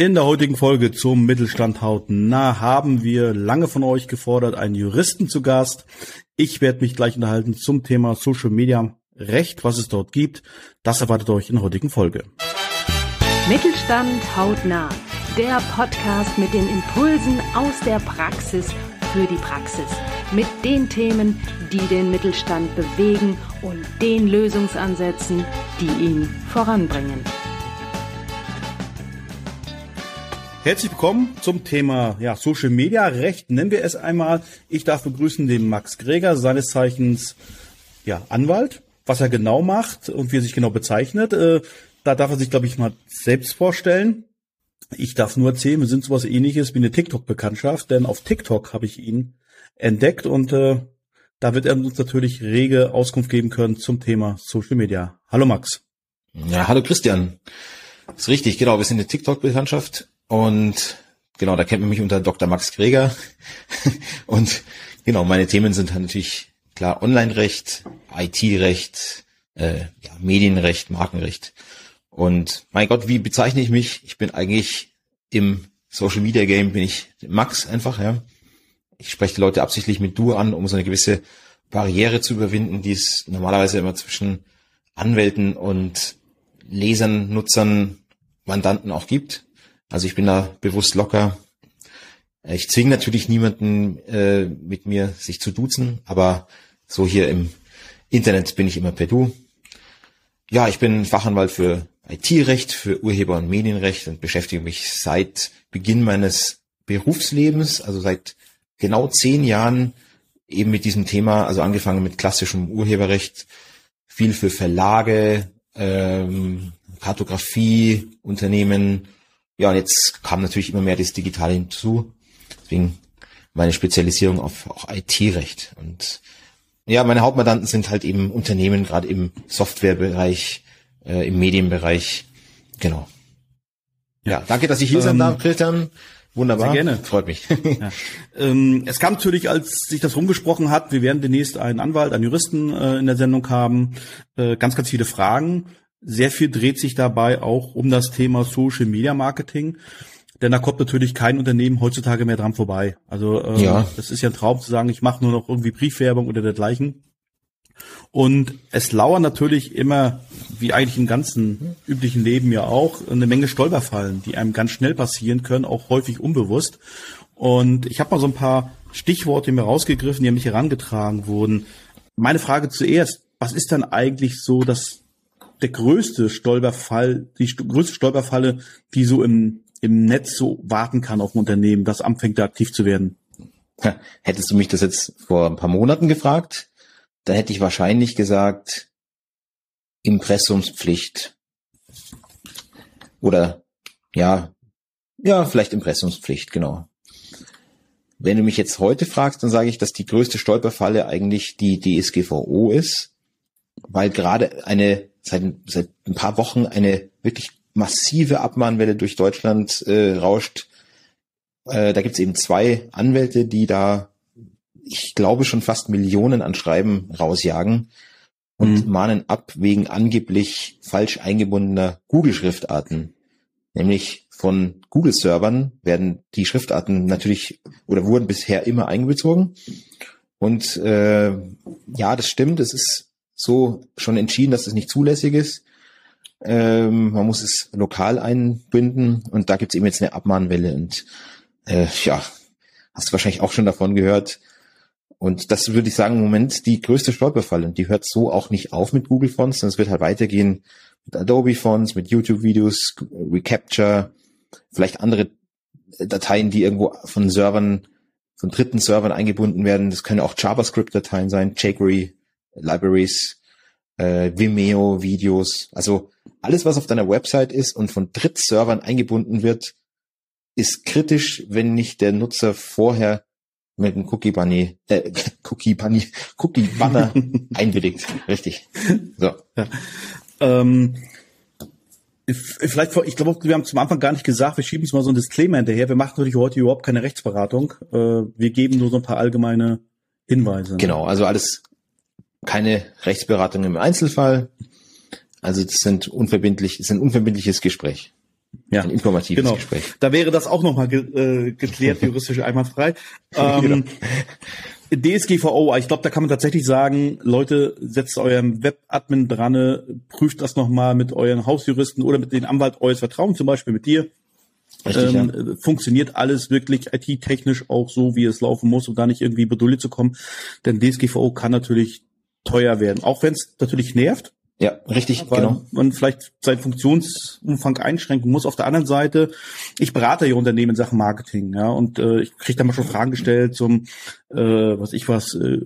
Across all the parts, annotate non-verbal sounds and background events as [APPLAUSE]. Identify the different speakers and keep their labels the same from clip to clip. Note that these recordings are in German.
Speaker 1: In der heutigen Folge zum Mittelstand hautnah haben wir lange von euch gefordert einen Juristen zu Gast. Ich werde mich gleich unterhalten zum Thema Social Media Recht, was es dort gibt. Das erwartet euch in der heutigen Folge.
Speaker 2: Mittelstand hautnah, der Podcast mit den Impulsen aus der Praxis für die Praxis, mit den Themen, die den Mittelstand bewegen und den Lösungsansätzen, die ihn voranbringen.
Speaker 1: Herzlich willkommen zum Thema ja, Social Media Recht, nennen wir es einmal. Ich darf begrüßen den Max Greger, seines Zeichens ja, Anwalt, was er genau macht und wie er sich genau bezeichnet. Äh, da darf er sich, glaube ich, mal selbst vorstellen. Ich darf nur erzählen, wir sind sowas ähnliches wie eine TikTok-Bekanntschaft, denn auf TikTok habe ich ihn entdeckt und äh, da wird er uns natürlich rege Auskunft geben können zum Thema Social Media. Hallo Max.
Speaker 3: Ja, hallo Christian. Ist richtig, genau, wir sind eine TikTok-Bekanntschaft und genau, da kennt man mich unter Dr. Max Greger. [LAUGHS] und genau, meine Themen sind halt natürlich klar Online-Recht, IT-Recht, äh, ja, Medienrecht, Markenrecht. Und mein Gott, wie bezeichne ich mich? Ich bin eigentlich im Social Media Game bin ich Max einfach, ja. Ich spreche die Leute absichtlich mit du an, um so eine gewisse Barriere zu überwinden, die es normalerweise immer zwischen Anwälten und Lesern, Nutzern, Mandanten auch gibt. Also ich bin da bewusst locker. Ich zwinge natürlich niemanden äh, mit mir sich zu duzen, aber so hier im Internet bin ich immer per Du. Ja, ich bin Fachanwalt für IT-Recht, für Urheber- und Medienrecht und beschäftige mich seit Beginn meines Berufslebens, also seit genau zehn Jahren eben mit diesem Thema, also angefangen mit klassischem Urheberrecht, viel für Verlage, ähm, Kartografie, Unternehmen, ja, und jetzt kam natürlich immer mehr das Digitale hinzu. Deswegen meine Spezialisierung auf auch IT-Recht. Und ja, meine Hauptmandanten sind halt eben Unternehmen, gerade im Softwarebereich, äh, im Medienbereich. Genau. Ja, danke, dass ich hier ähm, sein darf, Christian. Wunderbar.
Speaker 1: Sehr gerne. Freut mich. [LAUGHS] ja. ähm, es kam natürlich, als sich das rumgesprochen hat, wir werden demnächst einen Anwalt, einen Juristen äh, in der Sendung haben, äh, ganz, ganz viele Fragen. Sehr viel dreht sich dabei auch um das Thema Social Media Marketing. Denn da kommt natürlich kein Unternehmen heutzutage mehr dran vorbei. Also äh, ja. das ist ja ein Traum zu sagen, ich mache nur noch irgendwie Briefwerbung oder dergleichen. Und es lauern natürlich immer, wie eigentlich im ganzen üblichen Leben ja auch, eine Menge Stolperfallen, die einem ganz schnell passieren können, auch häufig unbewusst. Und ich habe mal so ein paar Stichworte mir rausgegriffen, die an mich herangetragen wurden. Meine Frage zuerst, was ist dann eigentlich so das der größte Stolperfall, die größte Stolperfalle, die so im, im Netz so warten kann auf ein Unternehmen, das anfängt da aktiv zu werden?
Speaker 3: Hättest du mich das jetzt vor ein paar Monaten gefragt, dann hätte ich wahrscheinlich gesagt, Impressumspflicht. Oder ja, ja, vielleicht Impressumspflicht, genau. Wenn du mich jetzt heute fragst, dann sage ich, dass die größte Stolperfalle eigentlich die DSGVO ist, weil gerade eine seit, seit ein paar Wochen eine wirklich massive Abmahnwelle durch Deutschland äh, rauscht. Äh, da gibt es eben zwei Anwälte, die da, ich glaube, schon fast Millionen an Schreiben rausjagen und mhm. mahnen ab wegen angeblich falsch eingebundener Google-Schriftarten. Nämlich von Google-Servern werden die Schriftarten natürlich oder wurden bisher immer eingebezogen. Und äh, ja, das stimmt. Es ist so schon entschieden, dass es nicht zulässig ist. Ähm, man muss es lokal einbinden und da gibt es eben jetzt eine Abmahnwelle und äh, ja, hast du wahrscheinlich auch schon davon gehört. Und das würde ich sagen, im Moment die größte Stolperfalle. Und die hört so auch nicht auf mit Google Fonts, sondern es wird halt weitergehen mit Adobe Fonts, mit YouTube-Videos, Recapture, vielleicht andere Dateien, die irgendwo von Servern, von dritten Servern eingebunden werden. Das können auch JavaScript-Dateien sein, jQuery, Libraries, äh, Vimeo, Videos, also alles, was auf deiner Website ist und von Drittservern eingebunden wird, ist kritisch, wenn nicht der Nutzer vorher mit einem Cookie Bunny, äh, [LAUGHS] Cookie Bunny, Cookie Banner [LAUGHS] einwilligt. Richtig. So.
Speaker 1: Ja. Ähm, vielleicht, ich glaube, wir haben zum Anfang gar nicht gesagt, wir schieben es mal so ein Disclaimer hinterher. Wir machen natürlich heute überhaupt keine Rechtsberatung. Äh, wir geben nur so ein paar allgemeine Hinweise.
Speaker 3: Genau, also alles keine Rechtsberatung im Einzelfall. Also das sind unverbindlich, das ist ein unverbindliches Gespräch.
Speaker 1: Ja, ein informatives genau. Gespräch. Da wäre das auch nochmal ge äh, geklärt, [LAUGHS] juristisch einwandfrei. [LAUGHS] Ähm, genau. DSGVO, ich glaube, da kann man tatsächlich sagen, Leute, setzt eurem Webadmin dran, prüft das nochmal mit euren Hausjuristen oder mit dem Anwalt eures Vertrauens, zum Beispiel mit dir. Richtig, ähm, ja. Funktioniert alles wirklich IT-technisch auch so, wie es laufen muss, um da nicht irgendwie beduldet zu kommen. Denn DSGVO kann natürlich teuer werden, auch wenn es natürlich nervt.
Speaker 3: Ja, richtig, weil genau.
Speaker 1: Man vielleicht seinen Funktionsumfang einschränken muss. Auf der anderen Seite, ich berate ja Unternehmen in Sachen Marketing, ja, und äh, ich kriege da mal schon Fragen gestellt zum, äh, was ich was, äh,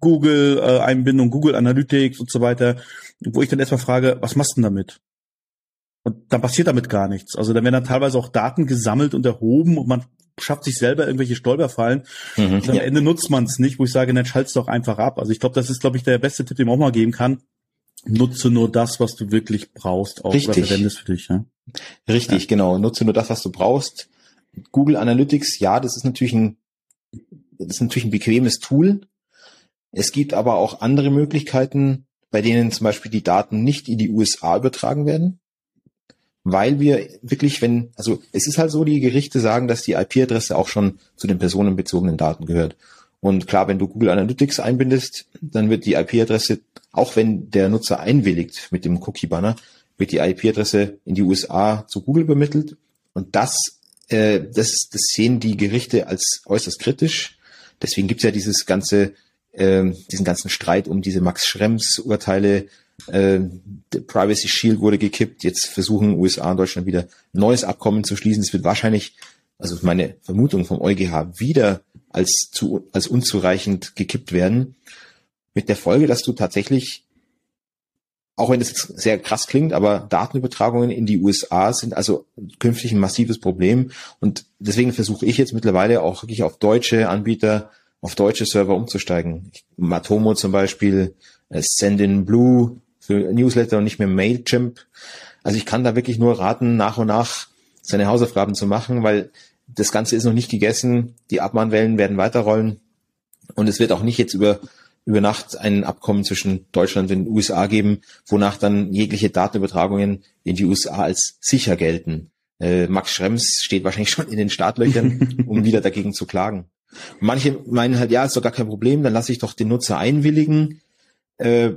Speaker 1: Google äh, Einbindung, Google Analytics und so weiter, wo ich dann erstmal frage, was machst du denn damit? Und dann passiert damit gar nichts. Also dann werden dann teilweise auch Daten gesammelt und erhoben und man schafft sich selber irgendwelche Stolperfallen. Mhm, und am ja. Ende nutzt man es nicht, wo ich sage, dann schalt's doch einfach ab. Also ich glaube, das ist, glaube ich, der beste Tipp, den man auch mal geben kann nutze nur das, was du wirklich brauchst,
Speaker 3: auch Richtig.
Speaker 1: verwendest für dich. Ja?
Speaker 3: Richtig, ja. genau. Nutze nur das, was du brauchst. Google Analytics, ja, das ist natürlich ein, das ist natürlich ein bequemes Tool. Es gibt aber auch andere Möglichkeiten, bei denen zum Beispiel die Daten nicht in die USA übertragen werden. Weil wir wirklich, wenn, also es ist halt so, die Gerichte sagen, dass die IP-Adresse auch schon zu den personenbezogenen Daten gehört. Und klar, wenn du Google Analytics einbindest, dann wird die IP-Adresse auch wenn der Nutzer einwilligt mit dem Cookie-Banner, wird die IP-Adresse in die USA zu Google übermittelt. Und das, äh, das, das sehen die Gerichte als äußerst kritisch. Deswegen gibt's ja dieses ganze, äh, diesen ganzen Streit um diese Max Schrems Äh, Privacy Shield wurde gekippt. Jetzt versuchen USA und Deutschland wieder neues Abkommen zu schließen. Es wird wahrscheinlich, also meine Vermutung vom EuGH, wieder als zu, als unzureichend gekippt werden. Mit der Folge, dass du tatsächlich, auch wenn das jetzt sehr krass klingt, aber Datenübertragungen in die USA sind also künftig ein massives Problem. Und deswegen versuche ich jetzt mittlerweile auch wirklich auf deutsche Anbieter, auf deutsche Server umzusteigen. Matomo zum Beispiel, äh, Send Blue für Newsletter und nicht mehr Mailchimp. Also ich kann da wirklich nur raten, nach und nach seine Hausaufgaben zu machen, weil das Ganze ist noch nicht gegessen. Die Abmahnwellen werden weiterrollen. Und es wird auch nicht jetzt über über Nacht ein Abkommen zwischen Deutschland und den USA geben, wonach dann jegliche Datenübertragungen in die USA als sicher gelten. Äh, Max Schrems steht wahrscheinlich schon in den Startlöchern, [LAUGHS] um wieder dagegen zu klagen. Manche meinen halt, ja, ist doch gar kein Problem, dann lasse ich doch den Nutzer einwilligen, äh,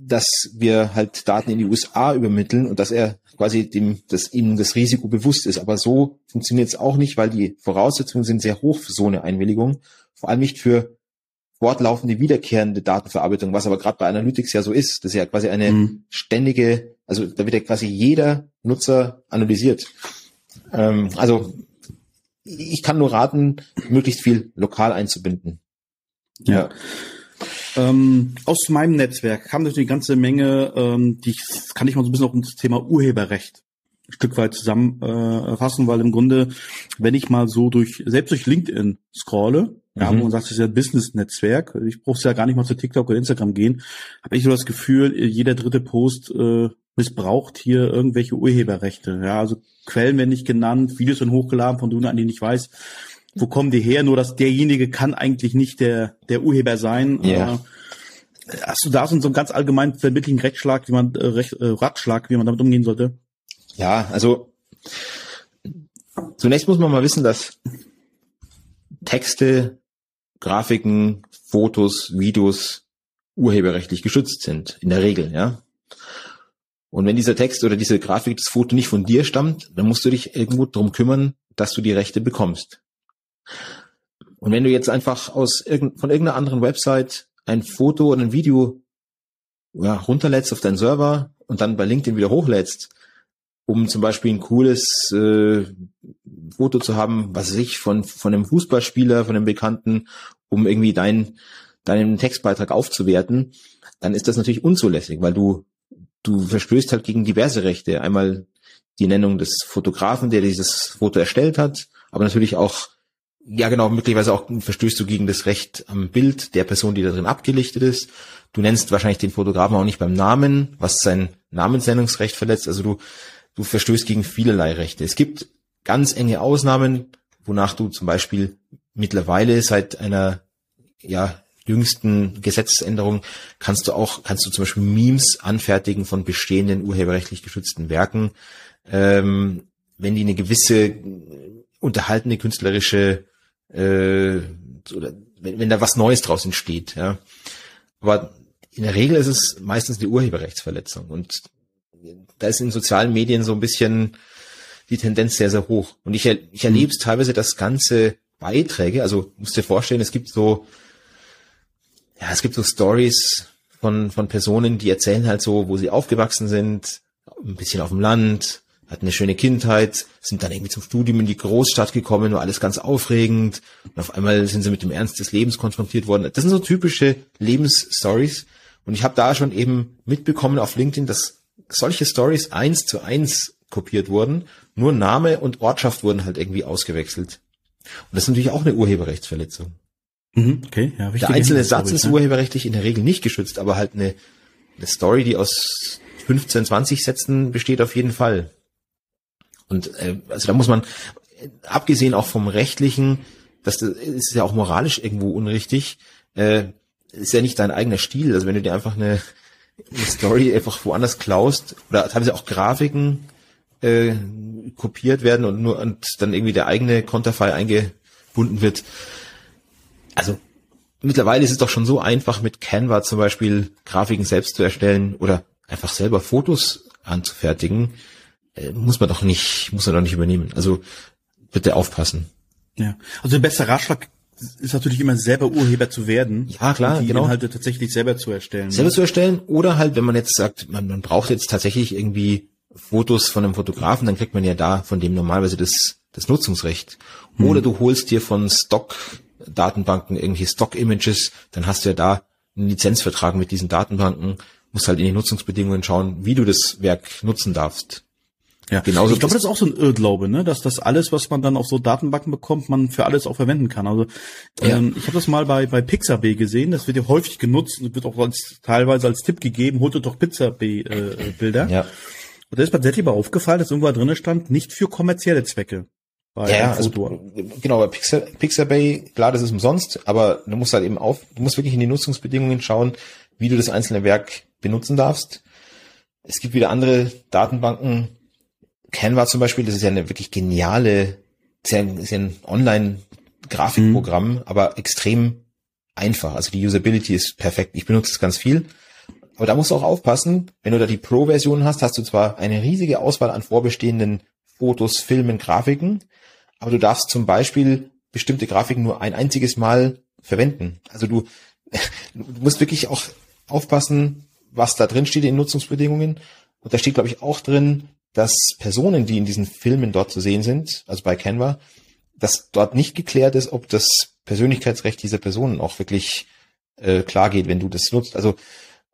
Speaker 3: dass wir halt Daten in die USA übermitteln und dass er quasi dem, dass ihm das Risiko bewusst ist. Aber so funktioniert es auch nicht, weil die Voraussetzungen sind sehr hoch für so eine Einwilligung. Vor allem nicht für fortlaufende, wiederkehrende Datenverarbeitung, was aber gerade bei Analytics ja so ist. Das ist ja quasi eine mhm. ständige, also da wird ja quasi jeder Nutzer analysiert. Ähm, also ich kann nur raten, möglichst viel lokal einzubinden.
Speaker 1: Ja. Ähm, aus meinem Netzwerk kam natürlich eine ganze Menge, ähm, die ich, kann ich mal so ein bisschen auf das Thema Urheberrecht ein Stück weit zusammenfassen, äh, weil im Grunde, wenn ich mal so durch, selbst durch LinkedIn scrolle, ja, mhm. wo man sagt, das ist ja ein Business-Netzwerk. Ich brauche ja gar nicht mal zu TikTok oder Instagram gehen. Habe ich so das Gefühl, jeder dritte Post äh, missbraucht hier irgendwelche Urheberrechte. Ja, also Quellen werden nicht genannt, Videos sind hochgeladen, von denen nicht weiß, wo kommen die her. Nur dass derjenige kann eigentlich nicht der der Urheber sein.
Speaker 3: Ja. Äh,
Speaker 1: hast du da so einen ganz allgemeinen vermittelten Rechtsschlag, wie man äh, Recht, äh, Ratschlag, wie man damit umgehen sollte?
Speaker 3: Ja, also zunächst muss man mal wissen, dass Texte Grafiken, Fotos, Videos urheberrechtlich geschützt sind, in der Regel, ja. Und wenn dieser Text oder diese Grafik, das Foto nicht von dir stammt, dann musst du dich irgendwo drum kümmern, dass du die Rechte bekommst. Und wenn du jetzt einfach aus irgend, von irgendeiner anderen Website ein Foto oder ein Video ja, runterlädst auf deinen Server und dann bei LinkedIn wieder hochlädst, um zum Beispiel ein cooles äh, Foto zu haben, was ich, von, von einem Fußballspieler, von einem Bekannten, um irgendwie dein, deinen Textbeitrag aufzuwerten, dann ist das natürlich unzulässig, weil du, du verstößt halt gegen diverse Rechte. Einmal die Nennung des Fotografen, der dieses Foto erstellt hat, aber natürlich auch, ja genau, möglicherweise auch verstößt du gegen das Recht am Bild der Person, die da drin abgelichtet ist. Du nennst wahrscheinlich den Fotografen auch nicht beim Namen, was sein Namensnennungsrecht verletzt. Also du du verstößt gegen vielerlei Rechte. Es gibt ganz enge Ausnahmen, wonach du zum Beispiel mittlerweile seit einer ja, jüngsten Gesetzesänderung kannst du auch, kannst du zum Beispiel Memes anfertigen von bestehenden urheberrechtlich geschützten Werken. Ähm, wenn die eine gewisse unterhaltende künstlerische äh, oder wenn, wenn da was Neues draus entsteht, ja. Aber in der Regel ist es meistens die Urheberrechtsverletzung und da ist in sozialen Medien so ein bisschen die Tendenz sehr, sehr hoch. Und ich, ich erlebe es teilweise, dass ganze Beiträge, also musst dir vorstellen, es gibt so, ja, es gibt so Stories von, von Personen, die erzählen halt so, wo sie aufgewachsen sind, ein bisschen auf dem Land, hatten eine schöne Kindheit, sind dann irgendwie zum Studium in die Großstadt gekommen, war alles ganz aufregend und auf einmal sind sie mit dem Ernst des Lebens konfrontiert worden. Das sind so typische Lebensstories und ich habe da schon eben mitbekommen auf LinkedIn, dass solche Stories eins zu eins kopiert wurden, nur Name und Ortschaft wurden halt irgendwie ausgewechselt. Und das ist natürlich auch eine Urheberrechtsverletzung.
Speaker 1: Mhm, okay, ja,
Speaker 3: Der einzelne Satz ist ne? urheberrechtlich in der Regel nicht geschützt, aber halt eine, eine Story, die aus 15, 20 Sätzen besteht auf jeden Fall. Und äh, also da muss man, abgesehen auch vom rechtlichen, das ist ja auch moralisch irgendwo unrichtig, äh, ist ja nicht dein eigener Stil. Also wenn du dir einfach eine, eine Story einfach woanders klaust oder teilweise auch Grafiken äh, kopiert werden und nur und dann irgendwie der eigene Konterfei eingebunden wird. Also mittlerweile ist es doch schon so einfach mit Canva zum Beispiel Grafiken selbst zu erstellen oder einfach selber Fotos anzufertigen. Äh, muss man doch nicht, muss man doch nicht übernehmen. Also bitte aufpassen.
Speaker 1: Ja, also der beste Ratschlag ist natürlich immer selber Urheber zu werden.
Speaker 3: Ja, klar,
Speaker 1: die
Speaker 3: genau.
Speaker 1: Inhalte tatsächlich selber zu erstellen.
Speaker 3: Selber ne? zu erstellen oder halt, wenn man jetzt sagt, man, man braucht jetzt tatsächlich irgendwie Fotos von einem Fotografen, dann kriegt man ja da von dem normalerweise das, das Nutzungsrecht. Hm. Oder du holst dir von Stock-Datenbanken irgendwelche Stock-Images, dann hast du ja da einen Lizenzvertrag mit diesen Datenbanken, musst halt in die Nutzungsbedingungen schauen, wie du das Werk nutzen darfst.
Speaker 1: Ja, genauso. Ich glaube, das ist auch so ein Irrglaube, ne, dass das alles, was man dann auf so Datenbanken bekommt, man für alles auch verwenden kann. Also ja. ähm, ich habe das mal bei bei Pixabay gesehen. Das wird ja häufig genutzt und wird auch als, teilweise als Tipp gegeben. Holt doch Pixabay äh, Bilder. Ja. Und da ist mir tatsächlich aber aufgefallen, dass irgendwo drinnen stand, nicht für kommerzielle Zwecke.
Speaker 3: Bei ja, also, genau, bei Pixar, Pixabay, klar, das ist umsonst, aber du musst halt eben auf, du musst wirklich in die Nutzungsbedingungen schauen, wie du das einzelne Werk benutzen darfst. Es gibt wieder andere Datenbanken, Canva zum Beispiel, das ist ja eine wirklich geniale, ist ja, ist ja ein Online-Grafikprogramm, mhm. aber extrem einfach. Also die Usability ist perfekt. Ich benutze es ganz viel. Aber da musst du auch aufpassen, wenn du da die Pro-Version hast, hast du zwar eine riesige Auswahl an vorbestehenden Fotos, Filmen, Grafiken, aber du darfst zum Beispiel bestimmte Grafiken nur ein einziges Mal verwenden. Also du, [LAUGHS] du musst wirklich auch aufpassen, was da drin steht in Nutzungsbedingungen. Und da steht, glaube ich, auch drin, dass Personen, die in diesen Filmen dort zu sehen sind, also bei Canva, dass dort nicht geklärt ist, ob das Persönlichkeitsrecht dieser Personen auch wirklich äh, klar geht, wenn du das nutzt. Also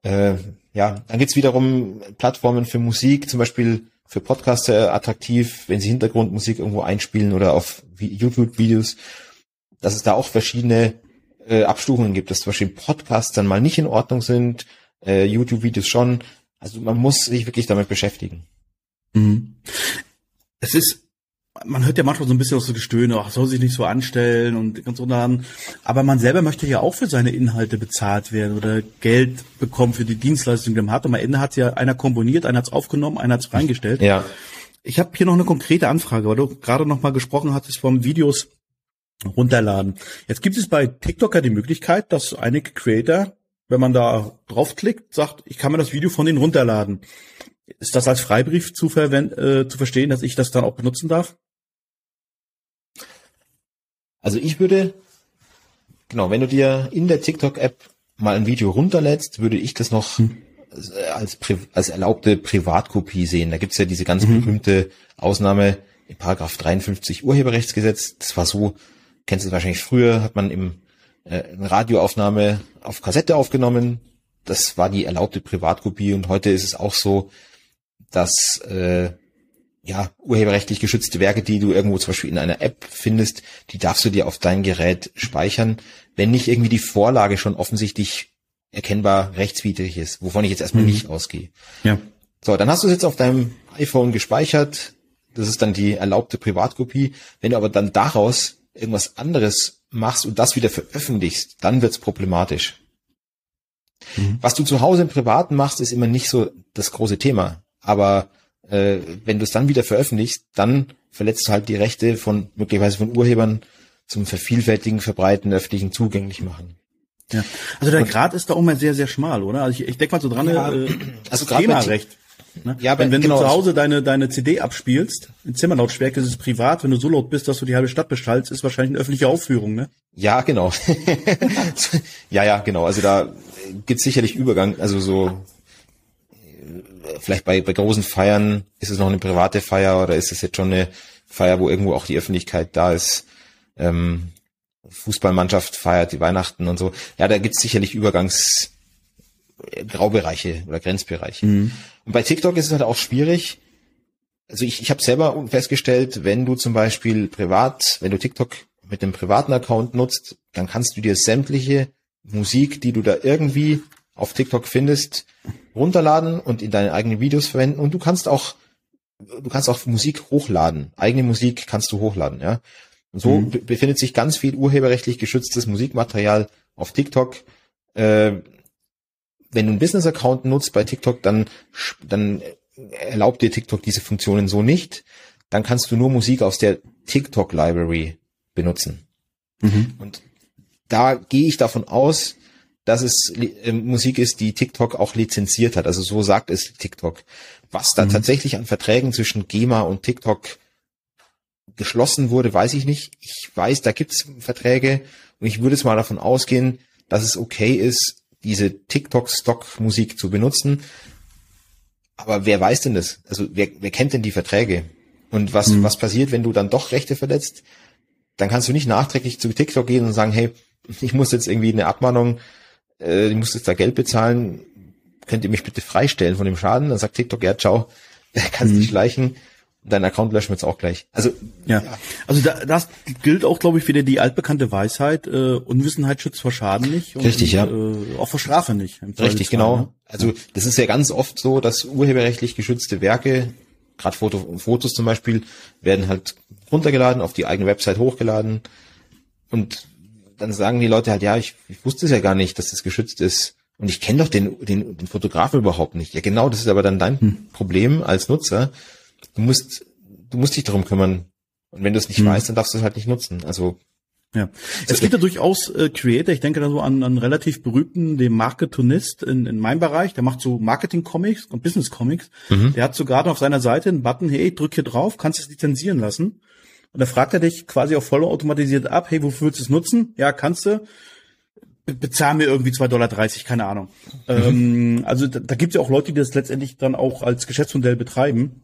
Speaker 3: äh, ja, dann geht's wiederum Plattformen für Musik, zum Beispiel für Podcaster attraktiv, wenn sie Hintergrundmusik irgendwo einspielen oder auf YouTube-Videos, dass es da auch verschiedene äh, Abstufungen gibt, dass zum Beispiel Podcasts dann mal nicht in Ordnung sind, äh, YouTube-Videos schon. Also man muss sich wirklich damit beschäftigen.
Speaker 1: Mhm. Es ist, man hört ja manchmal so ein bisschen aus so Gestöhne, ach, soll sich nicht so anstellen und ganz unterhaben. Aber man selber möchte ja auch für seine Inhalte bezahlt werden oder Geld bekommen für die Dienstleistung, die man hat. Und am Ende hat ja einer komponiert, einer hat es aufgenommen, einer hat es reingestellt.
Speaker 3: Ja.
Speaker 1: Ich habe hier noch eine konkrete Anfrage, weil du gerade noch mal gesprochen hattest vom Videos runterladen. Jetzt gibt es bei TikTok ja die Möglichkeit, dass einige Creator, wenn man da draufklickt, sagt, ich kann mir das Video von denen runterladen. Ist das als Freibrief zu, äh, zu verstehen, dass ich das dann auch benutzen darf?
Speaker 3: Also ich würde, genau, wenn du dir in der TikTok-App mal ein Video runterlädst, würde ich das noch hm. als, als erlaubte Privatkopie sehen. Da gibt's ja diese ganz mhm. berühmte Ausnahme in Paragraph 53 Urheberrechtsgesetz. Das war so, kennst du es wahrscheinlich früher, hat man im äh, eine Radioaufnahme auf Kassette aufgenommen. Das war die erlaubte Privatkopie und heute ist es auch so, dass äh, ja urheberrechtlich geschützte Werke, die du irgendwo zum Beispiel in einer App findest, die darfst du dir auf dein Gerät speichern, wenn nicht irgendwie die Vorlage schon offensichtlich erkennbar rechtswidrig ist, wovon ich jetzt erstmal mhm. nicht ausgehe.
Speaker 1: Ja.
Speaker 3: So, dann hast du es jetzt auf deinem iPhone gespeichert. Das ist dann die erlaubte Privatkopie. Wenn du aber dann daraus irgendwas anderes machst und das wieder veröffentlichst, dann wird's problematisch. Mhm. Was du zu Hause im Privaten machst, ist immer nicht so das große Thema. Aber äh, wenn du es dann wieder veröffentlichst, dann verletzt du halt die Rechte von möglicherweise von Urhebern zum vervielfältigen, verbreiten, öffentlichen zugänglich machen.
Speaker 1: Ja. Also der Grad ist da auch mal sehr, sehr schmal, oder? Also ich, ich denke mal so dran, ja, äh, also Themarecht. Ne? Ja, wenn, wenn genau. du zu Hause deine, deine CD abspielst, in Zimmerlautstärke ist es privat, wenn du so laut bist, dass du die halbe Stadt beschallst, ist wahrscheinlich eine öffentliche Aufführung, ne?
Speaker 3: Ja, genau. [LAUGHS] ja, ja, genau. Also da gibt's sicherlich Übergang, also so vielleicht bei, bei großen Feiern ist es noch eine private Feier oder ist es jetzt schon eine Feier, wo irgendwo auch die Öffentlichkeit da ist. Ähm, Fußballmannschaft feiert die Weihnachten und so. Ja, da gibt's sicherlich Übergangs äh, Graubereiche oder Grenzbereiche. Mhm. Und bei TikTok ist es halt auch schwierig. Also ich, ich habe selber festgestellt, wenn du zum Beispiel privat, wenn du TikTok mit einem privaten Account nutzt, dann kannst du dir sämtliche Musik, die du da irgendwie auf TikTok findest, runterladen und in deine eigenen Videos verwenden. Und du kannst auch, du kannst auch Musik hochladen. Eigene Musik kannst du hochladen, ja. Und so mhm. befindet sich ganz viel urheberrechtlich geschütztes Musikmaterial auf TikTok. Äh, wenn du einen Business-Account nutzt bei TikTok, dann, dann erlaubt dir TikTok diese Funktionen so nicht. Dann kannst du nur Musik aus der TikTok Library benutzen. Mhm. Und da gehe ich davon aus, dass es äh, Musik ist, die TikTok auch lizenziert hat. Also so sagt es TikTok. Was da mhm. tatsächlich an Verträgen zwischen GEMA und TikTok geschlossen wurde, weiß ich nicht. Ich weiß, da gibt's Verträge und ich würde es mal davon ausgehen, dass es okay ist, diese TikTok-Stock-Musik zu benutzen. Aber wer weiß denn das? Also wer, wer kennt denn die Verträge? Und was, mhm. was passiert, wenn du dann doch Rechte verletzt? Dann kannst du nicht nachträglich zu TikTok gehen und sagen, hey, [LAUGHS] ich muss jetzt irgendwie eine Abmahnung, äh, ich muss jetzt da Geld bezahlen, könnt ihr mich bitte freistellen von dem Schaden? Dann sagt TikTok, ja, ciao, [LAUGHS] kannst mhm. nicht schleichen dein Account löschen wir jetzt auch gleich. Also
Speaker 1: ja, ja. also da, das gilt auch, glaube ich, wieder die altbekannte Weisheit: äh, Unwissenheit schützt vor Schaden nicht.
Speaker 3: Und, Richtig, ja.
Speaker 1: Äh, auch vor Strafe nicht.
Speaker 3: Richtig, genau. Ne? Also das ist ja ganz oft so, dass urheberrechtlich geschützte Werke, gerade Foto, Fotos zum Beispiel, werden halt runtergeladen, auf die eigene Website hochgeladen und dann sagen die Leute halt, ja, ich, ich wusste es ja gar nicht, dass das geschützt ist. Und ich kenne doch den, den, den Fotografen überhaupt nicht. Ja, genau, das ist aber dann dein hm. Problem als Nutzer, du musst, du musst dich darum kümmern. Und wenn du es nicht hm. weißt, dann darfst du es halt nicht nutzen. Also
Speaker 1: ja, es gibt ja durchaus äh, Creator, ich denke da so an einen relativ berühmten, den Marketonist in, in meinem Bereich, der macht so Marketing-Comics und Business-Comics. Mhm. Der hat sogar auf seiner Seite einen Button, hey, drück hier drauf, kannst es lizenzieren lassen. Und da fragt er dich quasi auch voll automatisiert ab, hey, wofür willst du es nutzen? Ja, kannst du. Be bezahl mir irgendwie 2,30 Dollar, keine Ahnung. Mhm. Ähm, also da, da gibt es ja auch Leute, die das letztendlich dann auch als Geschäftsmodell betreiben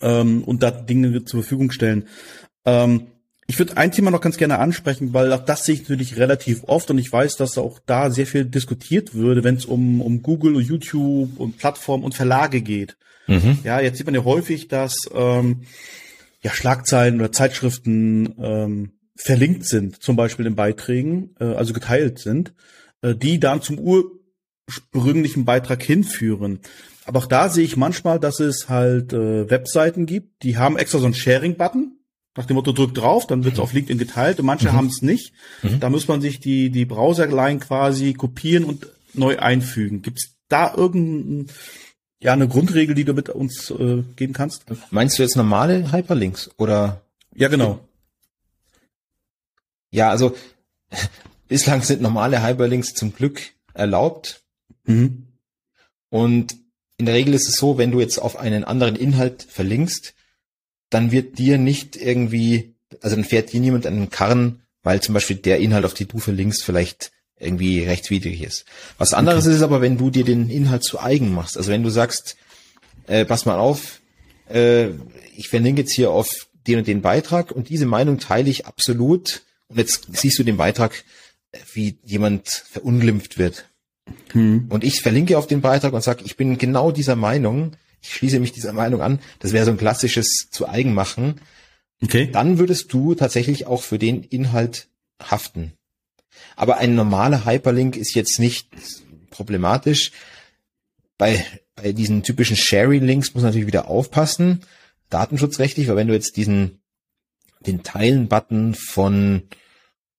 Speaker 1: ähm, und da Dinge zur Verfügung stellen. Ähm, ich würde ein Thema noch ganz gerne ansprechen, weil auch das sehe ich natürlich relativ oft und ich weiß, dass auch da sehr viel diskutiert würde, wenn es um, um Google und YouTube und Plattformen und Verlage geht. Mhm. Ja, jetzt sieht man ja häufig, dass ähm, ja Schlagzeilen oder Zeitschriften ähm, verlinkt sind, zum Beispiel in Beiträgen, äh, also geteilt sind, äh, die dann zum ursprünglichen Beitrag hinführen. Aber auch da sehe ich manchmal, dass es halt äh, Webseiten gibt, die haben extra so einen Sharing-Button. Nach dem Motto, drückt drauf, dann wird es mhm. auf LinkedIn geteilt. Und manche mhm. haben es nicht. Mhm. Da muss man sich die, die Browserline quasi kopieren und neu einfügen. Gibt es da irgendein, ja, eine Grundregel, die du mit uns äh, geben kannst?
Speaker 3: Meinst du jetzt normale Hyperlinks oder?
Speaker 1: Ja, genau.
Speaker 3: Ja, also [LAUGHS] bislang sind normale Hyperlinks zum Glück erlaubt. Mhm. Und in der Regel ist es so, wenn du jetzt auf einen anderen Inhalt verlinkst, dann wird dir nicht irgendwie, also dann fährt dir niemand einen Karren, weil zum Beispiel der Inhalt, auf den du verlinkst, vielleicht irgendwie rechtswidrig ist. Was anderes okay. ist aber, wenn du dir den Inhalt zu eigen machst. Also wenn du sagst, äh, pass mal auf, äh, ich verlinke jetzt hier auf den und den Beitrag und diese Meinung teile ich absolut und jetzt siehst du den Beitrag, wie jemand verunglimpft wird. Hm. Und ich verlinke auf den Beitrag und sage, ich bin genau dieser Meinung, ich schließe mich dieser Meinung an, das wäre so ein klassisches zu eigen machen. Okay. Dann würdest du tatsächlich auch für den Inhalt haften. Aber ein normaler Hyperlink ist jetzt nicht problematisch. Bei, bei diesen typischen Sharing-Links muss man natürlich wieder aufpassen, datenschutzrechtlich, weil wenn du jetzt diesen, den Teilen-Button von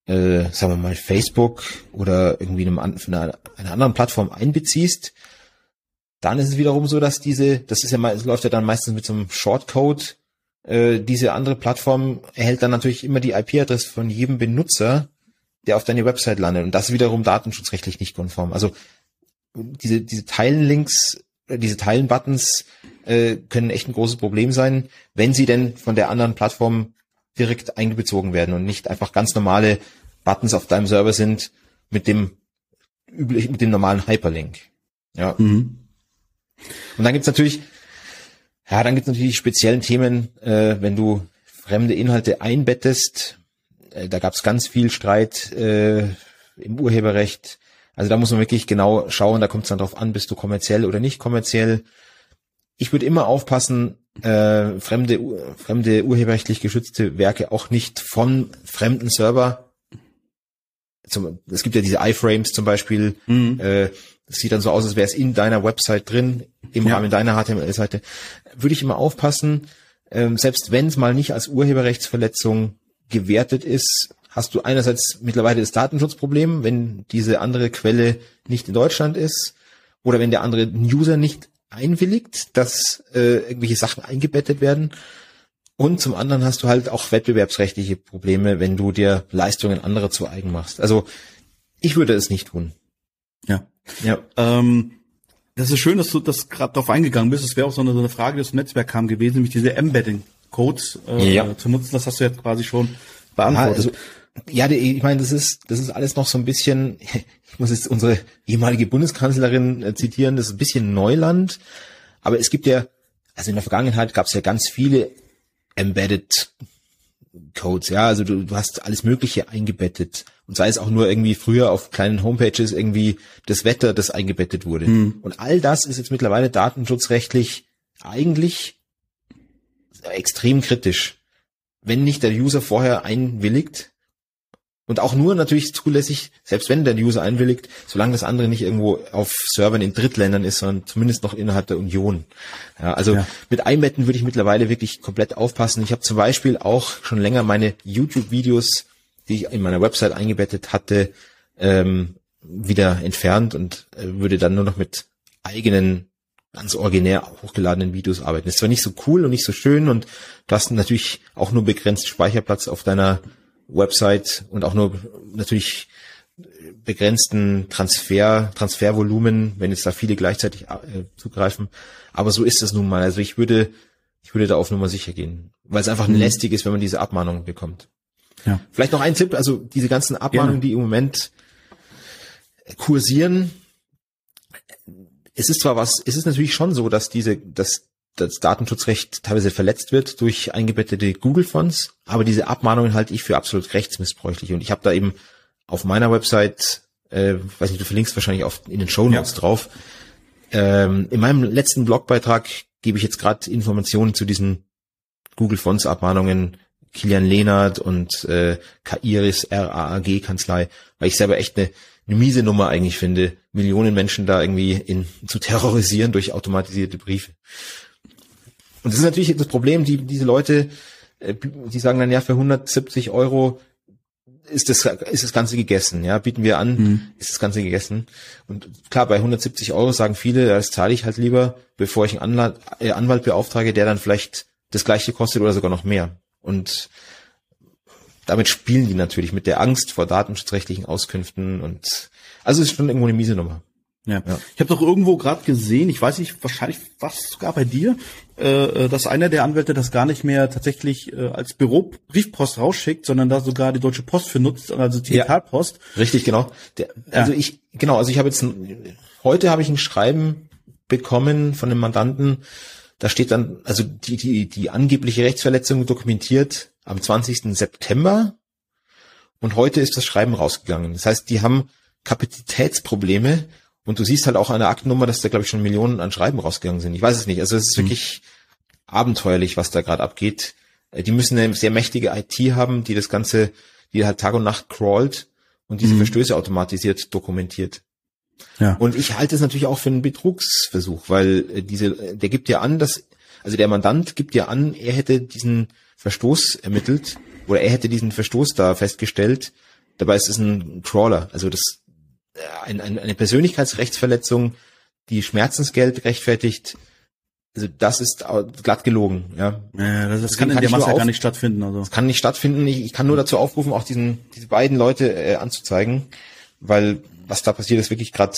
Speaker 3: äh, sagen wir mal, Facebook oder irgendwie einem, einer, einer anderen Plattform einbeziehst, dann ist es wiederum so, dass diese, das ist ja mal, läuft ja dann meistens mit so einem Shortcode, äh, diese andere Plattform erhält dann natürlich immer die IP-Adresse von jedem Benutzer, der auf deine Website landet. Und das wiederum datenschutzrechtlich nicht konform. Also diese, diese Teilen-Links, äh, diese Teilen-Buttons äh, können echt ein großes Problem sein, wenn sie denn von der anderen Plattform direkt eingebezogen werden und nicht einfach ganz normale Buttons auf deinem Server sind mit dem üblich, mit dem normalen Hyperlink. Ja. Mhm. Und dann gibt's natürlich, ja, dann gibt's natürlich speziellen Themen, äh, wenn du fremde Inhalte einbettest. Äh, da gab's ganz viel Streit äh, im Urheberrecht. Also da muss man wirklich genau schauen, da kommt es dann drauf an, bist du kommerziell oder nicht kommerziell. Ich würde immer aufpassen, äh, fremde, fremde urheberrechtlich geschützte Werke auch nicht von fremden Server zum, es gibt ja diese iFrames zum Beispiel, mhm. äh, das sieht dann so aus, als wäre es in deiner Website drin, im ja. Rahmen deiner HTML-Seite. Würde ich immer aufpassen, ähm, selbst wenn es mal nicht als Urheberrechtsverletzung gewertet ist, hast du einerseits mittlerweile das Datenschutzproblem, wenn diese andere Quelle nicht in Deutschland ist oder wenn der andere User nicht einwilligt, dass äh, irgendwelche Sachen eingebettet werden. Und zum anderen hast du halt auch wettbewerbsrechtliche Probleme, wenn du dir Leistungen anderer zu eigen machst. Also ich würde es nicht tun.
Speaker 1: Ja. Ja. Ähm, das ist schön, dass du das gerade darauf eingegangen bist. Es wäre auch so eine, so eine Frage, die aus dem Netzwerk kam gewesen, nämlich diese Embedding-Codes äh, ja. zu nutzen. Das hast du jetzt quasi schon beantwortet.
Speaker 3: Ja, also, ja, ich meine, das ist, das ist alles noch so ein bisschen, [LAUGHS] ich muss jetzt unsere ehemalige Bundeskanzlerin äh, zitieren, das ist ein bisschen Neuland. Aber es gibt ja, also in der Vergangenheit gab es ja ganz viele Embedded Codes, ja, also du, du hast alles Mögliche eingebettet. Und sei es auch nur irgendwie früher auf kleinen Homepages irgendwie das Wetter, das eingebettet wurde. Hm. Und all das ist jetzt mittlerweile datenschutzrechtlich eigentlich extrem kritisch. Wenn nicht der User vorher einwilligt, und auch nur natürlich zulässig, selbst wenn der User einwilligt, solange das andere nicht irgendwo auf Servern in Drittländern ist, sondern zumindest noch innerhalb der Union. Ja, also ja. mit Einbetten würde ich mittlerweile wirklich komplett aufpassen. Ich habe zum Beispiel auch schon länger meine YouTube-Videos, die ich in meiner Website eingebettet hatte, ähm, wieder entfernt und äh, würde dann nur noch mit eigenen ganz originär hochgeladenen Videos arbeiten. Das ist zwar nicht so cool und nicht so schön und du hast natürlich auch nur begrenzt Speicherplatz auf deiner Website und auch nur natürlich begrenzten Transfer, Transfervolumen, wenn jetzt da viele gleichzeitig äh, zugreifen. Aber so ist es nun mal. Also ich würde, ich würde da auf Nummer sicher gehen, weil es einfach mhm. lästig ist, wenn man diese Abmahnung bekommt. Ja. Vielleicht noch ein Tipp, also diese ganzen Abmahnungen, Gerne. die im Moment kursieren, es ist zwar was, es ist natürlich schon so, dass diese, dass das Datenschutzrecht teilweise verletzt wird durch eingebettete Google-Fonts, aber diese Abmahnungen halte ich für absolut rechtsmissbräuchlich. Und ich habe da eben auf meiner Website, äh, weiß nicht, du verlinkst wahrscheinlich auf, in den Show Notes ja. drauf. Ähm, in meinem letzten Blogbeitrag gebe ich jetzt gerade Informationen zu diesen Google Fonts Abmahnungen Kilian Lehnert und äh, Kairis RAAG Kanzlei, weil ich selber echt eine, eine miese Nummer eigentlich finde, Millionen Menschen da irgendwie in, zu terrorisieren durch automatisierte Briefe. Und das ist natürlich das Problem, die, diese Leute, äh, die sagen dann ja, für 170 Euro ist das, ist das Ganze gegessen, ja, bieten wir an, mhm. ist das Ganze gegessen. Und klar, bei 170 Euro sagen viele, das zahle ich halt lieber, bevor ich einen Anwalt, äh, Anwalt beauftrage, der dann vielleicht das gleiche kostet oder sogar noch mehr. Und damit spielen die natürlich mit der Angst vor datenschutzrechtlichen Auskünften und also es ist schon irgendwo eine miese Nummer.
Speaker 1: Ja. ja. Ich habe doch irgendwo gerade gesehen, ich weiß nicht, wahrscheinlich was sogar bei dir, äh, äh, dass einer der Anwälte das gar nicht mehr tatsächlich äh, als Büro Briefpost rausschickt, sondern da sogar die Deutsche Post für nutzt, also Digitalpost.
Speaker 3: Ja, richtig, genau. Der, also ja. ich, genau, also ich habe jetzt ein, heute habe ich ein Schreiben bekommen von einem Mandanten, da steht dann, also die, die, die angebliche Rechtsverletzung dokumentiert am 20. September und heute ist das Schreiben rausgegangen. Das heißt, die haben Kapazitätsprobleme, und du siehst halt auch an der Aktennummer, dass da, glaube ich, schon Millionen an Schreiben rausgegangen sind. Ich weiß es nicht. Also es ist mhm. wirklich abenteuerlich, was da gerade abgeht. Äh, die müssen eine sehr mächtige IT haben, die das Ganze, die halt Tag und Nacht crawlt und diese mhm. Verstöße automatisiert dokumentiert. Ja. Und ich halte es natürlich auch für einen Betrugsversuch, weil äh, diese, der gibt ja an, dass, also der Mandant gibt ja an, er hätte diesen Verstoß ermittelt oder er hätte diesen Verstoß da festgestellt. Dabei ist es ein Crawler. Also das ein, ein, eine Persönlichkeitsrechtsverletzung, die Schmerzensgeld rechtfertigt, also das ist glatt gelogen, ja.
Speaker 1: ja das, das kann in der Masse auf, gar nicht stattfinden. Also.
Speaker 3: Das kann nicht stattfinden. Ich, ich kann nur dazu aufrufen, auch diesen diese beiden Leute äh, anzuzeigen, weil was da passiert, ist wirklich gerade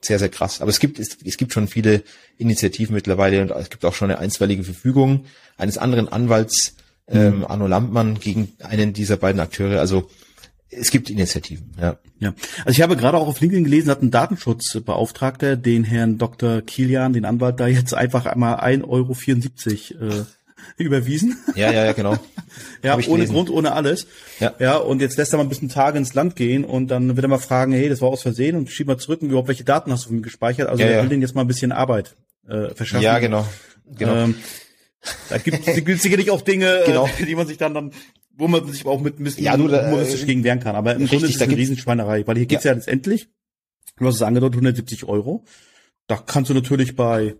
Speaker 3: sehr sehr krass. Aber es gibt es, es gibt schon viele Initiativen mittlerweile und es gibt auch schon eine einstweilige Verfügung eines anderen Anwalts, mhm. ähm, Arno Lampmann, gegen einen dieser beiden Akteure. Also es gibt Initiativen, ja.
Speaker 1: Ja, also ich habe gerade auch auf LinkedIn gelesen, hat ein Datenschutzbeauftragter den Herrn Dr. Kilian, den Anwalt, da jetzt einfach einmal 1,74 Euro äh, [LAUGHS] überwiesen.
Speaker 3: Ja, ja, ja, genau. [LAUGHS]
Speaker 1: ja, ohne gelesen. Grund, ohne alles.
Speaker 3: Ja.
Speaker 1: ja, und jetzt lässt er mal ein bisschen Tage ins Land gehen und dann wird er mal fragen, hey, das war aus Versehen und schieb mal zurück und überhaupt welche Daten hast du von mir gespeichert? Also
Speaker 3: ja,
Speaker 1: er
Speaker 3: will
Speaker 1: ja. denen jetzt mal ein bisschen Arbeit äh, verschaffen.
Speaker 3: Ja, genau.
Speaker 1: genau. Ähm, da gibt es [LAUGHS] sicherlich auch Dinge,
Speaker 3: genau.
Speaker 1: äh, die man sich dann dann wo man sich auch mit ein bisschen
Speaker 3: ja, du,
Speaker 1: humoristisch äh, gegen wehren kann. Aber im richtig, Grunde ist es eine Riesenschweinerei, weil hier geht's ja, ja letztendlich, du hast es angedeutet, 170 Euro. Da kannst du natürlich bei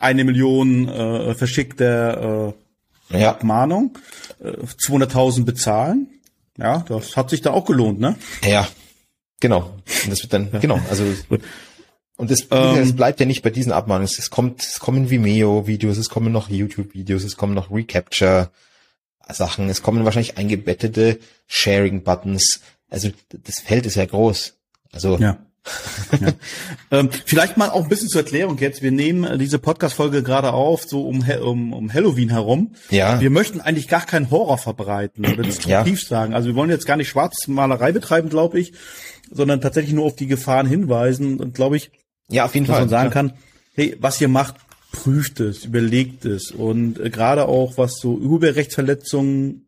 Speaker 1: eine Million äh, verschickter äh, ja. Abmahnung äh, 200.000 bezahlen. Ja, das hat sich da auch gelohnt, ne?
Speaker 3: Ja, genau. Und das wird dann, genau, also [LAUGHS] und es, ähm, bleibt ja nicht bei diesen Abmahnungen. Es kommt, es kommen Vimeo-Videos, es kommen noch YouTube-Videos, es kommen noch Recapture, Sachen. Es kommen wahrscheinlich eingebettete Sharing-Buttons. Also das Feld ist ja groß. Also
Speaker 1: ja. Ja. [LAUGHS] ähm, vielleicht mal auch ein bisschen zur Erklärung jetzt. Wir nehmen äh, diese Podcast-Folge gerade auf, so um, um, um Halloween herum.
Speaker 3: Ja.
Speaker 1: Wir möchten eigentlich gar keinen Horror verbreiten oder destruktiv ja. sagen. Also wir wollen jetzt gar nicht Schwarzmalerei betreiben, glaube ich, sondern tatsächlich nur auf die Gefahren hinweisen und glaube ich,
Speaker 3: ja, auf jeden
Speaker 1: dass
Speaker 3: Fall.
Speaker 1: man sagen kann, hey, was ihr macht, prüft es, überlegt es und äh, gerade auch was so Urheberrechtsverletzungen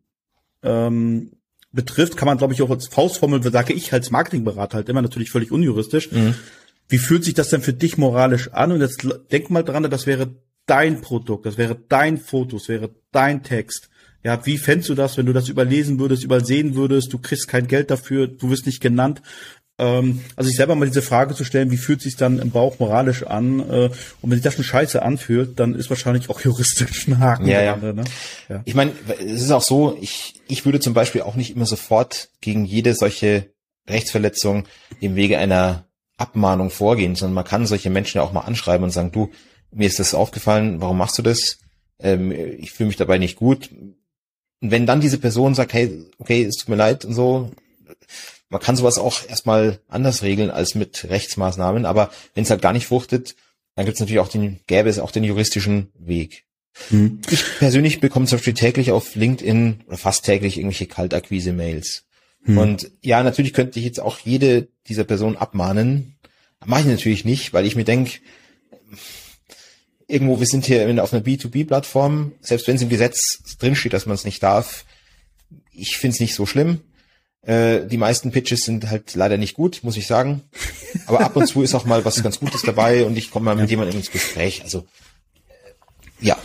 Speaker 1: ähm, betrifft, kann man glaube ich auch als Faustformel, sage ich als Marketingberater halt immer natürlich völlig unjuristisch. Mhm. Wie fühlt sich das denn für dich moralisch an? Und jetzt denk mal dran, das wäre dein Produkt, das wäre dein Foto, das wäre dein Text. Ja, wie fändst du das, wenn du das überlesen würdest, übersehen würdest, du kriegst kein Geld dafür, du wirst nicht genannt. Ähm, also sich selber mal diese Frage zu stellen, wie fühlt sich dann im Bauch moralisch an? Äh, und wenn sich das schon scheiße anfühlt, dann ist wahrscheinlich auch juristisch ein Haken
Speaker 3: ja, ja. Dran, ne? ja. Ich meine, es ist auch so, ich, ich würde zum Beispiel auch nicht immer sofort gegen jede solche Rechtsverletzung im Wege einer Abmahnung vorgehen, sondern man kann solche Menschen ja auch mal anschreiben und sagen, du, mir ist das aufgefallen, warum machst du das? Ähm, ich fühle mich dabei nicht gut. Und wenn dann diese Person sagt, hey, okay, es tut mir leid und so, man kann sowas auch erstmal anders regeln als mit Rechtsmaßnahmen, aber wenn es halt gar nicht fruchtet, dann gibt es natürlich auch den, gäbe es auch den juristischen Weg. Hm. Ich persönlich bekomme zum Beispiel täglich auf LinkedIn oder fast täglich irgendwelche Kaltakquise-Mails. Hm. Und ja, natürlich könnte ich jetzt auch jede dieser Personen abmahnen. Mache ich natürlich nicht, weil ich mir denke, irgendwo, wir sind hier auf einer B2B-Plattform, selbst wenn es im Gesetz drinsteht, dass man es nicht darf, ich finde es nicht so schlimm. Äh, die meisten Pitches sind halt leider nicht gut, muss ich sagen. Aber ab und zu ist auch mal was ganz Gutes dabei und ich komme mal mit jemandem ins Gespräch. Also äh, ja.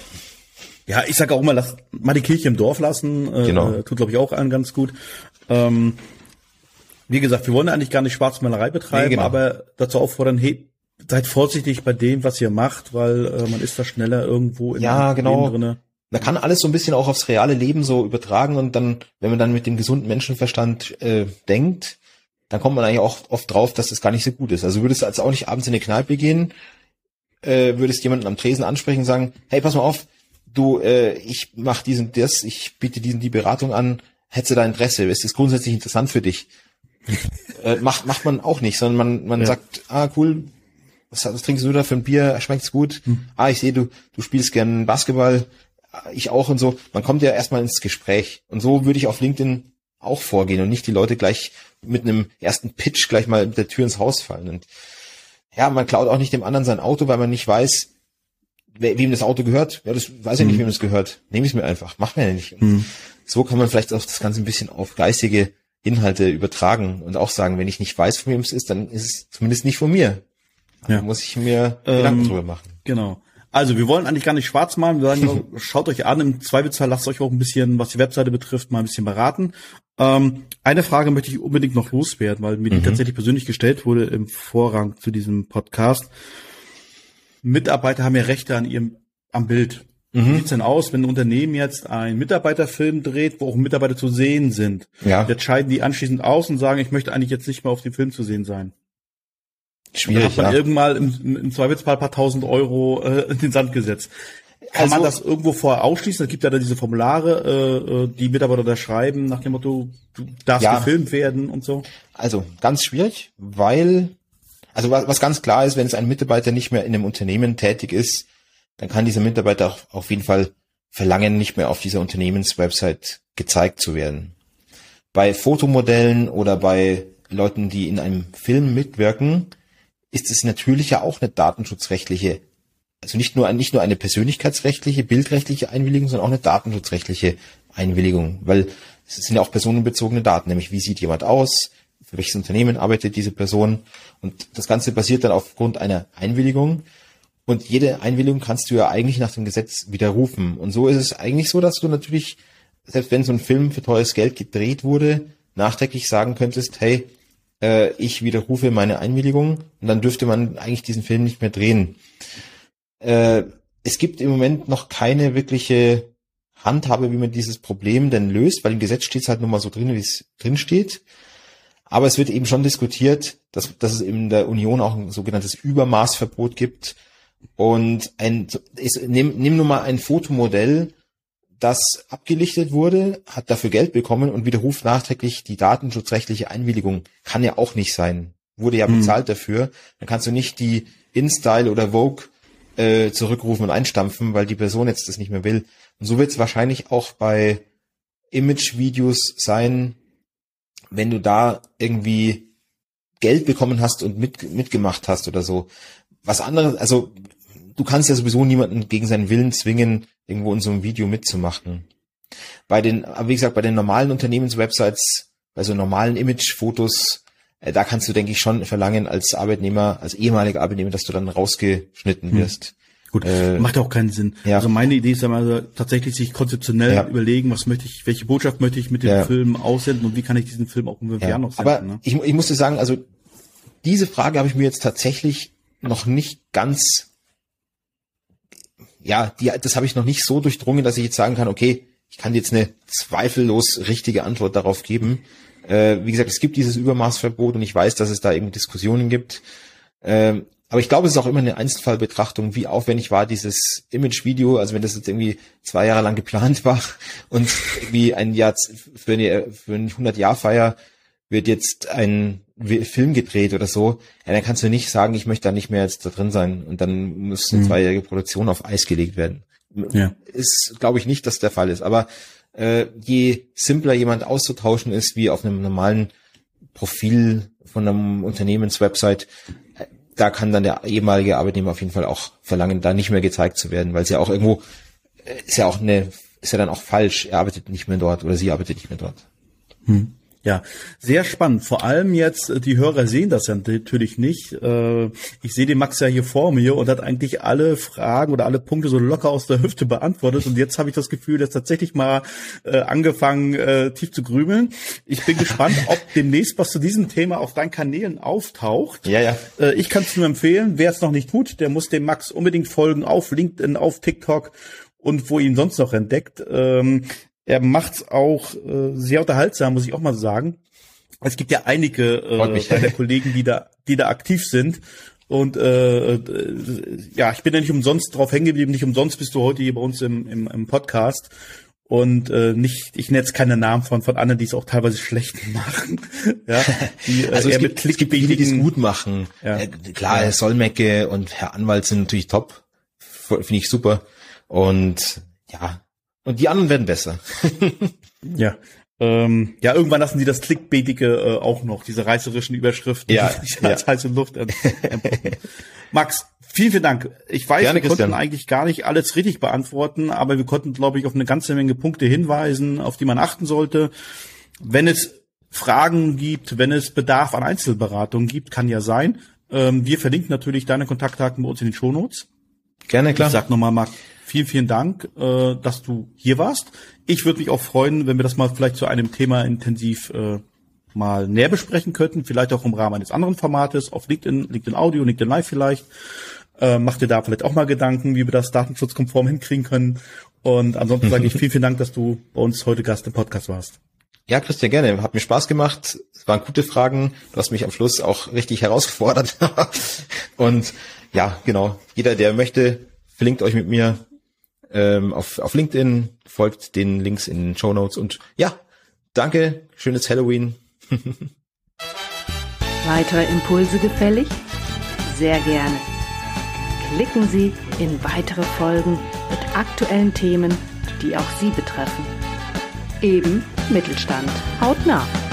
Speaker 1: Ja, ich sage auch immer, lass mal die Kirche im Dorf lassen. Äh,
Speaker 3: genau.
Speaker 1: Tut, glaube ich, auch allen ganz gut. Ähm, wie gesagt, wir wollen eigentlich gar nicht Schwarzmalerei betreiben, nee, genau. aber dazu auffordern, hey, seid vorsichtig bei dem, was ihr macht, weil äh, man ist da schneller irgendwo
Speaker 3: in ja, genau. drinne man kann alles so ein bisschen auch aufs reale Leben so übertragen und dann, wenn man dann mit dem gesunden Menschenverstand äh, denkt, dann kommt man eigentlich auch oft drauf, dass das gar nicht so gut ist. Also würdest du also auch nicht abends in eine Kneipe gehen, äh, würdest jemanden am Tresen ansprechen und sagen, hey, pass mal auf, du, äh, ich mach diesen das, ich biete diesen die Beratung an, hättest du da Interesse, ist das grundsätzlich interessant für dich? [LAUGHS] äh, macht, macht man auch nicht, sondern man, man ja. sagt, ah, cool, was, was trinkst du da für ein Bier? Schmeckt's gut? Hm. Ah, ich sehe, du, du spielst gern Basketball ich auch und so. Man kommt ja erstmal ins Gespräch. Und so würde ich auf LinkedIn auch vorgehen und nicht die Leute gleich mit einem ersten Pitch gleich mal mit der Tür ins Haus fallen. Und ja, man klaut auch nicht dem anderen sein Auto, weil man nicht weiß, wem das Auto gehört. Ja, das weiß ich mhm. nicht, wem das gehört. Nehme ich es mir einfach. Macht man ja nicht. Mhm. So kann man vielleicht auch das Ganze ein bisschen auf geistige Inhalte übertragen und auch sagen, wenn ich nicht weiß, von wem es ist, dann ist es zumindest nicht von mir. Also ja. muss ich mir Gedanken ähm, drüber machen.
Speaker 1: Genau. Also, wir wollen eigentlich gar nicht schwarz malen. Wir sagen, [LAUGHS] schaut euch an. Im Zweifelsfall lasst euch auch ein bisschen, was die Webseite betrifft, mal ein bisschen beraten. Ähm, eine Frage möchte ich unbedingt noch loswerden, weil mir die mhm. tatsächlich persönlich gestellt wurde im Vorrang zu diesem Podcast. Mitarbeiter haben ja Rechte an ihrem, am Bild. Mhm. Wie sieht's denn aus, wenn ein Unternehmen jetzt einen Mitarbeiterfilm dreht, wo auch Mitarbeiter zu sehen sind?
Speaker 3: Ja.
Speaker 1: Jetzt scheiden die anschließend aus und sagen, ich möchte eigentlich jetzt nicht mehr auf dem Film zu sehen sein. Schwierig, hat man ja. irgendwann im, im Zweifelsfall ein paar tausend Euro äh, in den Sand gesetzt. Kann also, man das irgendwo vorher ausschließen? Es gibt ja da diese Formulare, äh, äh, die Mitarbeiter da schreiben, nach dem Motto, du darfst ja. gefilmt werden und so.
Speaker 3: Also ganz schwierig, weil, also was, was ganz klar ist, wenn es ein Mitarbeiter nicht mehr in einem Unternehmen tätig ist, dann kann dieser Mitarbeiter auch auf jeden Fall verlangen, nicht mehr auf dieser Unternehmenswebsite gezeigt zu werden. Bei Fotomodellen oder bei Leuten, die in einem Film mitwirken, ist es natürlich ja auch eine datenschutzrechtliche also nicht nur, nicht nur eine persönlichkeitsrechtliche, bildrechtliche Einwilligung, sondern auch eine datenschutzrechtliche Einwilligung, weil es sind ja auch personenbezogene Daten, nämlich wie sieht jemand aus, für welches Unternehmen arbeitet diese Person. Und das Ganze basiert dann aufgrund einer Einwilligung. Und jede Einwilligung kannst du ja eigentlich nach dem Gesetz widerrufen. Und so ist es eigentlich so, dass du natürlich, selbst wenn so ein Film für teures Geld gedreht wurde, nachträglich sagen könntest, hey, äh, ich widerrufe meine Einwilligung und dann dürfte man eigentlich diesen Film nicht mehr drehen äh, es gibt im Moment noch keine wirkliche Handhabe, wie man dieses Problem denn löst, weil im Gesetz steht es halt nur mal so drin, wie es drin steht. Aber es wird eben schon diskutiert, dass, dass es in der Union auch ein sogenanntes Übermaßverbot gibt. Und ein, ist, nimm, nimm nur mal ein Fotomodell, das abgelichtet wurde, hat dafür Geld bekommen und widerruft nachträglich die datenschutzrechtliche Einwilligung. Kann ja auch nicht sein. Wurde ja hm. bezahlt dafür. Dann kannst du nicht die InStyle oder Vogue äh, zurückrufen und einstampfen, weil die Person jetzt das nicht mehr will. Und so wird es wahrscheinlich auch bei Image-Videos sein, wenn du da irgendwie Geld bekommen hast und mit, mitgemacht hast oder so. Was anderes, also du kannst ja sowieso niemanden gegen seinen Willen zwingen, irgendwo in so einem Video mitzumachen. Bei den, aber wie gesagt, bei den normalen Unternehmenswebsites, bei so normalen Image-Fotos, äh, da kannst du, denke ich, schon verlangen als Arbeitnehmer, als ehemaliger Arbeitnehmer, dass du dann rausgeschnitten hm. wirst. Hm.
Speaker 1: Gut, äh, macht auch keinen Sinn. Ja. Also meine Idee ist ja mal tatsächlich sich konzeptionell ja. überlegen, was möchte ich, welche Botschaft möchte ich mit dem ja. Film aussenden und wie kann ich diesen Film auch in fünf Jahren noch
Speaker 3: senden. Aber ne? ich, ich musste sagen, also diese Frage habe ich mir jetzt tatsächlich noch nicht ganz, ja, die, das habe ich noch nicht so durchdrungen, dass ich jetzt sagen kann, okay, ich kann jetzt eine zweifellos richtige Antwort darauf geben. Äh, wie gesagt, es gibt dieses Übermaßverbot und ich weiß, dass es da eben Diskussionen gibt. Ähm, aber ich glaube, es ist auch immer eine Einzelfallbetrachtung, wie aufwendig war dieses Image-Video. Also wenn das jetzt irgendwie zwei Jahre lang geplant war [LAUGHS] und irgendwie ein Jahr für eine, für eine 100-Jahr-Feier wird jetzt ein Film gedreht oder so, ja, dann kannst du nicht sagen, ich möchte da nicht mehr jetzt da drin sein und dann muss eine mhm. zweijährige Produktion auf Eis gelegt werden. Ja. Ist, glaube ich, nicht, dass der Fall ist. Aber äh, je simpler jemand auszutauschen ist, wie auf einem normalen Profil von einem Unternehmenswebsite, da kann dann der ehemalige Arbeitnehmer auf jeden Fall auch verlangen, da nicht mehr gezeigt zu werden, weil es ja auch irgendwo, äh, ist ja auch eine, ist ja dann auch falsch, er arbeitet nicht mehr dort oder sie arbeitet nicht mehr dort.
Speaker 1: Hm. Ja, sehr spannend. Vor allem jetzt, äh, die Hörer sehen das ja natürlich nicht. Äh, ich sehe den Max ja hier vor mir und hat eigentlich alle Fragen oder alle Punkte so locker aus der Hüfte beantwortet. Und jetzt habe ich das Gefühl, dass tatsächlich mal äh, angefangen, tief zu grübeln. Ich bin gespannt, [LAUGHS] ob demnächst was zu diesem Thema auf deinen Kanälen auftaucht.
Speaker 3: Ja, ja.
Speaker 1: Ich kann es nur empfehlen. Wer es noch nicht tut, der muss dem Max unbedingt folgen auf LinkedIn, auf TikTok und wo ihn sonst noch entdeckt. Ähm, er macht's auch äh, sehr unterhaltsam, muss ich auch mal sagen. Es gibt ja einige äh, der Kollegen, die da, die da aktiv sind. Und äh, ja, ich bin ja nicht umsonst drauf hängen geblieben, nicht umsonst bist du heute hier bei uns im, im, im Podcast. Und äh, nicht, ich nenne jetzt keine Namen von von anderen, die es auch teilweise schlecht [LAUGHS] machen.
Speaker 3: ja, die, äh, also es gibt, es gibt viele, die es gut machen. Ja. Äh, klar, ja. Solmecke und Herr Anwalt sind natürlich top, finde ich super. Und ja, und die anderen werden besser. [LAUGHS]
Speaker 1: ja. Ähm, ja, irgendwann lassen sie das Clickbaitige äh, auch noch, diese reißerischen Überschriften,
Speaker 3: ja,
Speaker 1: die als ja. heiße Luft. [LAUGHS] Max, vielen, vielen Dank. Ich weiß, Gerne, wir Christian. konnten eigentlich gar nicht alles richtig beantworten, aber wir konnten, glaube ich, auf eine ganze Menge Punkte hinweisen, auf die man achten sollte. Wenn es Fragen gibt, wenn es Bedarf an Einzelberatung gibt, kann ja sein. Ähm, wir verlinken natürlich deine Kontaktdaten bei uns in den Shownotes.
Speaker 3: Gerne, klar.
Speaker 1: Ich sag nochmal, Marc, vielen, vielen Dank, äh, dass du hier warst. Ich würde mich auch freuen, wenn wir das mal vielleicht zu einem Thema intensiv äh, mal näher besprechen könnten, vielleicht auch im Rahmen eines anderen Formates, auf LinkedIn, LinkedIn Audio, LinkedIn Live vielleicht. Äh, mach dir da vielleicht auch mal Gedanken, wie wir das datenschutzkonform hinkriegen können. Und ansonsten sage ich [LAUGHS] vielen, vielen Dank, dass du bei uns heute Gast im Podcast warst.
Speaker 3: Ja, Christian, gerne. Hat mir Spaß gemacht. waren gute Fragen. Du hast mich am Schluss auch richtig herausgefordert. [LAUGHS] und ja, genau. Jeder, der möchte, verlinkt euch mit mir ähm, auf, auf LinkedIn, folgt den Links in den Show Notes und ja, danke, schönes Halloween. [LAUGHS]
Speaker 2: Weitere Impulse gefällig? Sehr gerne. Klicken Sie in weitere Folgen mit aktuellen Themen, die auch Sie betreffen. Eben Mittelstand. Haut nach.